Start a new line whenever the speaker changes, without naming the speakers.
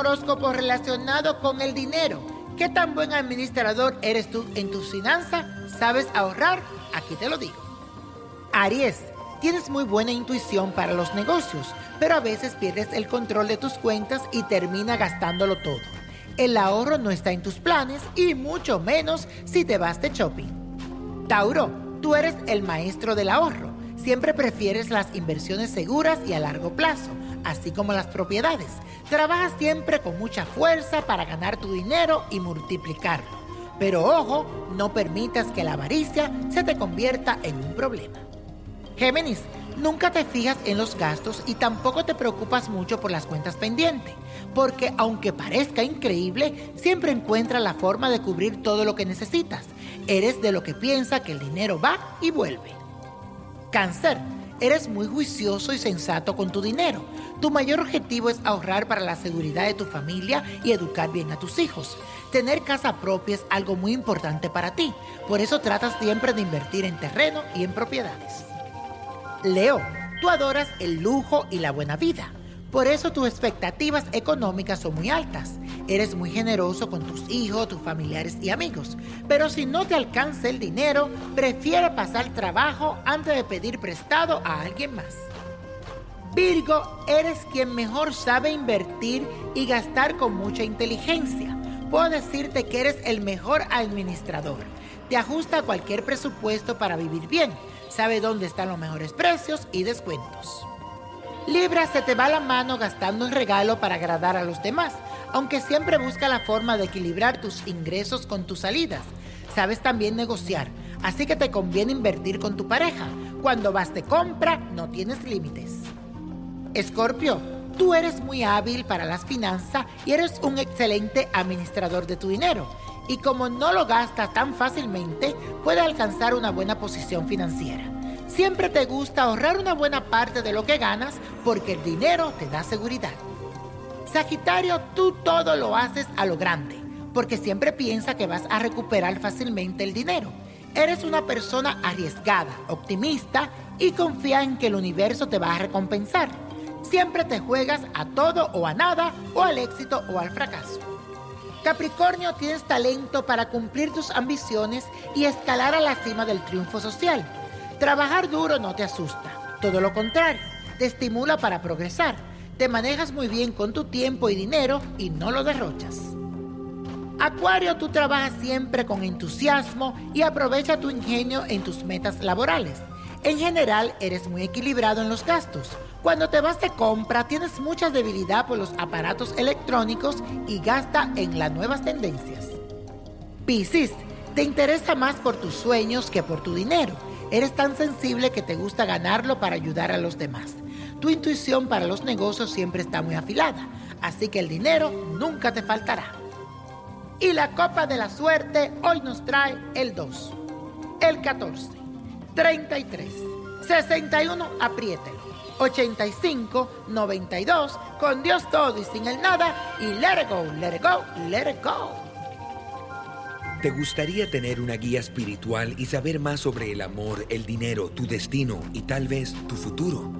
Horóscopo relacionado con el dinero. ¿Qué tan buen administrador eres tú en tus finanzas? ¿Sabes ahorrar? Aquí te lo digo. Aries, tienes muy buena intuición para los negocios, pero a veces pierdes el control de tus cuentas y termina gastándolo todo. El ahorro no está en tus planes y mucho menos si te vas de shopping. Tauro, tú eres el maestro del ahorro. Siempre prefieres las inversiones seguras y a largo plazo, así como las propiedades. Trabajas siempre con mucha fuerza para ganar tu dinero y multiplicarlo. Pero ojo, no permitas que la avaricia se te convierta en un problema. Géminis, nunca te fijas en los gastos y tampoco te preocupas mucho por las cuentas pendientes, porque aunque parezca increíble, siempre encuentras la forma de cubrir todo lo que necesitas. Eres de lo que piensa que el dinero va y vuelve. Cáncer, eres muy juicioso y sensato con tu dinero. Tu mayor objetivo es ahorrar para la seguridad de tu familia y educar bien a tus hijos. Tener casa propia es algo muy importante para ti, por eso tratas siempre de invertir en terreno y en propiedades. Leo, tú adoras el lujo y la buena vida. Por eso tus expectativas económicas son muy altas. Eres muy generoso con tus hijos, tus familiares y amigos. Pero si no te alcanza el dinero, prefiere pasar trabajo antes de pedir prestado a alguien más. Virgo, eres quien mejor sabe invertir y gastar con mucha inteligencia. Puedo decirte que eres el mejor administrador. Te ajusta a cualquier presupuesto para vivir bien. Sabe dónde están los mejores precios y descuentos. Libra se te va la mano gastando en regalo para agradar a los demás, aunque siempre busca la forma de equilibrar tus ingresos con tus salidas. Sabes también negociar, así que te conviene invertir con tu pareja. Cuando vas de compra, no tienes límites. Escorpio, tú eres muy hábil para las finanzas y eres un excelente administrador de tu dinero. Y como no lo gastas tan fácilmente, puedes alcanzar una buena posición financiera. Siempre te gusta ahorrar una buena parte de lo que ganas porque el dinero te da seguridad. Sagitario, tú todo lo haces a lo grande, porque siempre piensas que vas a recuperar fácilmente el dinero. Eres una persona arriesgada, optimista y confía en que el universo te va a recompensar. Siempre te juegas a todo o a nada, o al éxito o al fracaso. Capricornio, tienes talento para cumplir tus ambiciones y escalar a la cima del triunfo social. Trabajar duro no te asusta, todo lo contrario, te estimula para progresar. Te manejas muy bien con tu tiempo y dinero y no lo derrochas. Acuario, tú trabajas siempre con entusiasmo y aprovecha tu ingenio en tus metas laborales. En general, eres muy equilibrado en los gastos. Cuando te vas de compra, tienes mucha debilidad por los aparatos electrónicos y gasta en las nuevas tendencias. Piscis, te interesa más por tus sueños que por tu dinero. Eres tan sensible que te gusta ganarlo para ayudar a los demás. Tu intuición para los negocios siempre está muy afilada, así que el dinero nunca te faltará. Y la copa de la suerte hoy nos trae el 2, el 14, 33, 61, apriételo, 85, 92, con Dios todo y sin el nada, y let it go, let it go, let it go.
¿Te gustaría tener una guía espiritual y saber más sobre el amor, el dinero, tu destino y tal vez tu futuro?